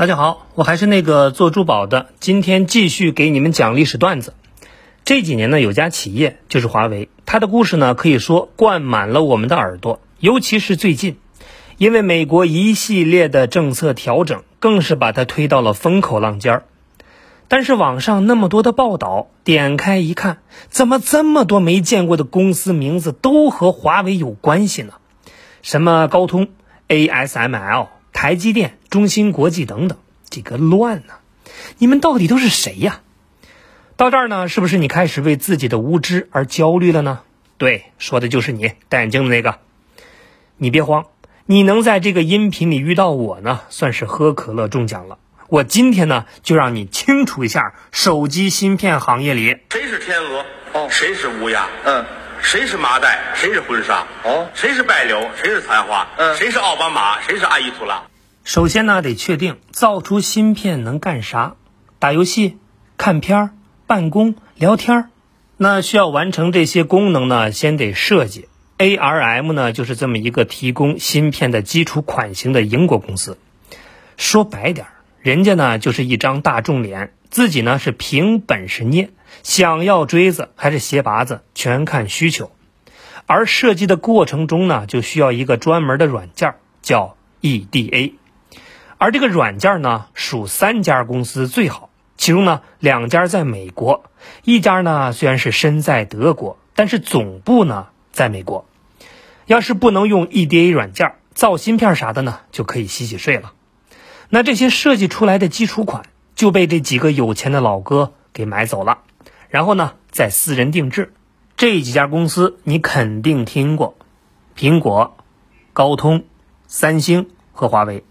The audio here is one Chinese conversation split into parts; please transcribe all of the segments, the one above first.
大家好，我还是那个做珠宝的，今天继续给你们讲历史段子。这几年呢，有家企业就是华为，它的故事呢可以说灌满了我们的耳朵，尤其是最近，因为美国一系列的政策调整，更是把它推到了风口浪尖儿。但是网上那么多的报道，点开一看，怎么这么多没见过的公司名字都和华为有关系呢？什么高通、ASML。台积电、中芯国际等等，这个乱呢！你们到底都是谁呀？到这儿呢，是不是你开始为自己的无知而焦虑了呢？对，说的就是你，戴眼镜的那个。你别慌，你能在这个音频里遇到我呢，算是喝可乐中奖了。我今天呢，就让你清楚一下手机芯片行业里谁是天鹅，哦，谁是乌鸦，嗯。谁是麻袋？谁是婚纱？哦，谁是白柳？谁是残花？嗯，谁是奥巴马？谁是阿依图拉？首先呢，得确定造出芯片能干啥？打游戏、看片儿、办公、聊天儿。那需要完成这些功能呢，先得设计。ARM 呢，就是这么一个提供芯片的基础款型的英国公司。说白点儿，人家呢就是一张大众脸，自己呢是凭本事捏。想要锥子还是鞋拔子，全看需求。而设计的过程中呢，就需要一个专门的软件，叫 EDA。而这个软件呢，属三家公司最好，其中呢两家在美国，一家呢虽然是身在德国，但是总部呢在美国。要是不能用 EDA 软件造芯片啥的呢，就可以洗洗睡了。那这些设计出来的基础款就被这几个有钱的老哥给买走了。然后呢，再私人定制，这几家公司你肯定听过，苹果、高通、三星和华为。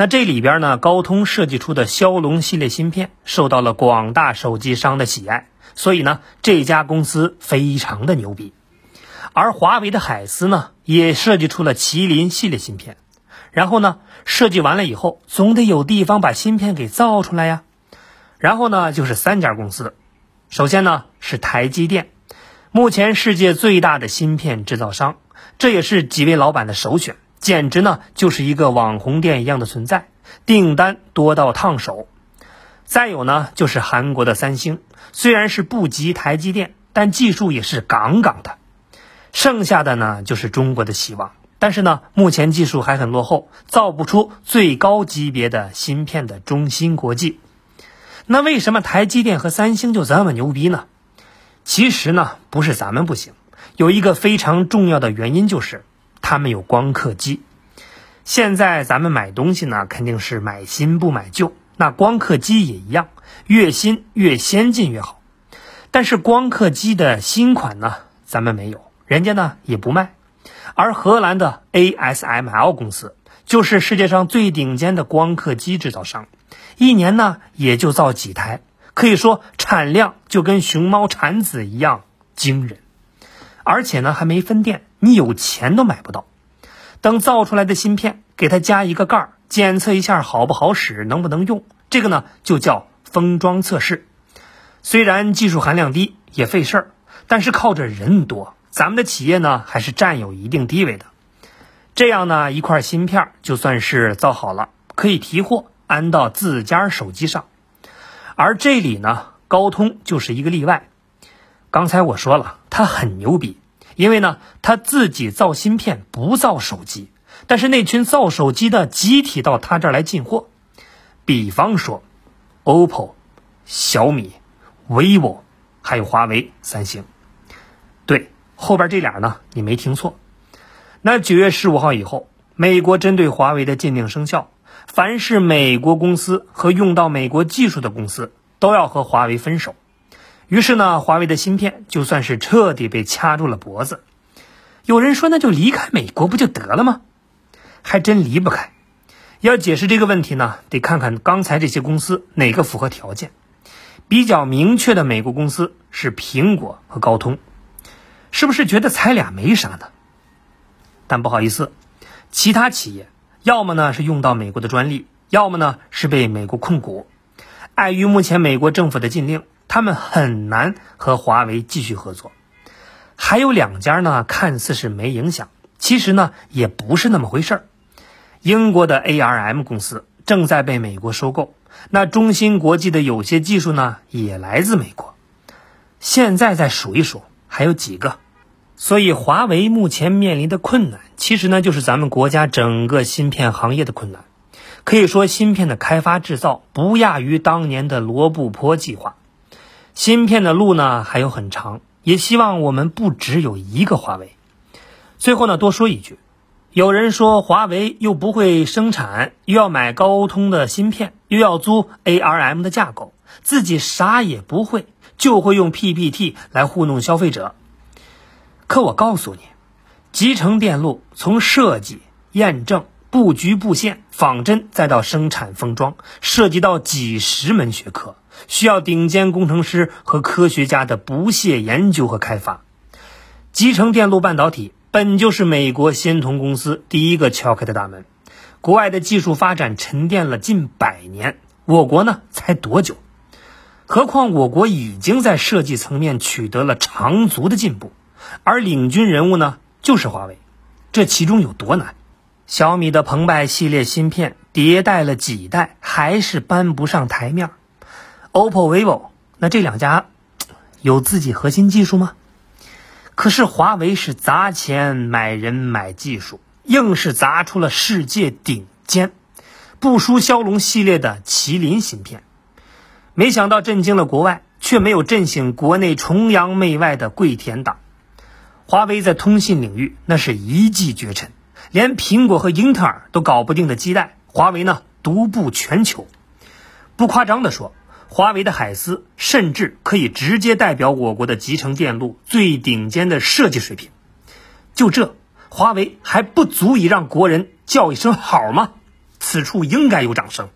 那这里边呢，高通设计出的骁龙系列芯片受到了广大手机商的喜爱，所以呢，这家公司非常的牛逼。而华为的海思呢，也设计出了麒麟系列芯片。然后呢，设计完了以后，总得有地方把芯片给造出来呀。然后呢，就是三家公司。首先呢是台积电，目前世界最大的芯片制造商，这也是几位老板的首选，简直呢就是一个网红店一样的存在，订单多到烫手。再有呢就是韩国的三星，虽然是不及台积电，但技术也是杠杠的。剩下的呢就是中国的希望，但是呢目前技术还很落后，造不出最高级别的芯片的中芯国际。那为什么台积电和三星就这么牛逼呢？其实呢，不是咱们不行，有一个非常重要的原因就是他们有光刻机。现在咱们买东西呢，肯定是买新不买旧，那光刻机也一样，越新越先进越好。但是光刻机的新款呢，咱们没有，人家呢也不卖。而荷兰的 ASML 公司就是世界上最顶尖的光刻机制造商。一年呢也就造几台，可以说产量就跟熊猫产子一样惊人，而且呢还没分店，你有钱都买不到。等造出来的芯片，给它加一个盖儿，检测一下好不好使，能不能用，这个呢就叫封装测试。虽然技术含量低，也费事儿，但是靠着人多，咱们的企业呢还是占有一定地位的。这样呢一块芯片就算是造好了，可以提货。安到自家手机上，而这里呢，高通就是一个例外。刚才我说了，它很牛逼，因为呢，他自己造芯片不造手机，但是那群造手机的集体到他这儿来进货。比方说，OPPO、小米、vivo，还有华为、三星。对，后边这俩呢，你没听错。那九月十五号以后，美国针对华为的禁令生效。凡是美国公司和用到美国技术的公司，都要和华为分手。于是呢，华为的芯片就算是彻底被掐住了脖子。有人说，那就离开美国不就得了吗？还真离不开。要解释这个问题呢，得看看刚才这些公司哪个符合条件。比较明确的美国公司是苹果和高通，是不是觉得才俩没啥呢？但不好意思，其他企业。要么呢是用到美国的专利，要么呢是被美国控股。碍于目前美国政府的禁令，他们很难和华为继续合作。还有两家呢，看似是没影响，其实呢也不是那么回事儿。英国的 ARM 公司正在被美国收购，那中芯国际的有些技术呢也来自美国。现在再数一数，还有几个？所以华为目前面临的困难，其实呢就是咱们国家整个芯片行业的困难。可以说，芯片的开发制造不亚于当年的罗布泊计划。芯片的路呢还有很长，也希望我们不只有一个华为。最后呢，多说一句。有人说华为又不会生产，又要买高通的芯片，又要租 ARM 的架构，自己啥也不会，就会用 PPT 来糊弄消费者。可我告诉你，集成电路从设计、验证、布局布线、仿真，再到生产封装，涉及到几十门学科，需要顶尖工程师和科学家的不懈研究和开发。集成电路半导体。本就是美国仙童公司第一个敲开的大门，国外的技术发展沉淀了近百年，我国呢才多久？何况我国已经在设计层面取得了长足的进步，而领军人物呢就是华为，这其中有多难？小米的澎湃系列芯片迭代了几代，还是搬不上台面？OPPO、vivo 那这两家有自己核心技术吗？可是华为是砸钱买人买技术，硬是砸出了世界顶尖，不输骁龙系列的麒麟芯片。没想到震惊了国外，却没有震醒国内崇洋媚外的跪舔党。华为在通信领域那是一骑绝尘，连苹果和英特尔都搞不定的基带，华为呢独步全球。不夸张的说。华为的海思甚至可以直接代表我国的集成电路最顶尖的设计水平，就这，华为还不足以让国人叫一声好吗？此处应该有掌声。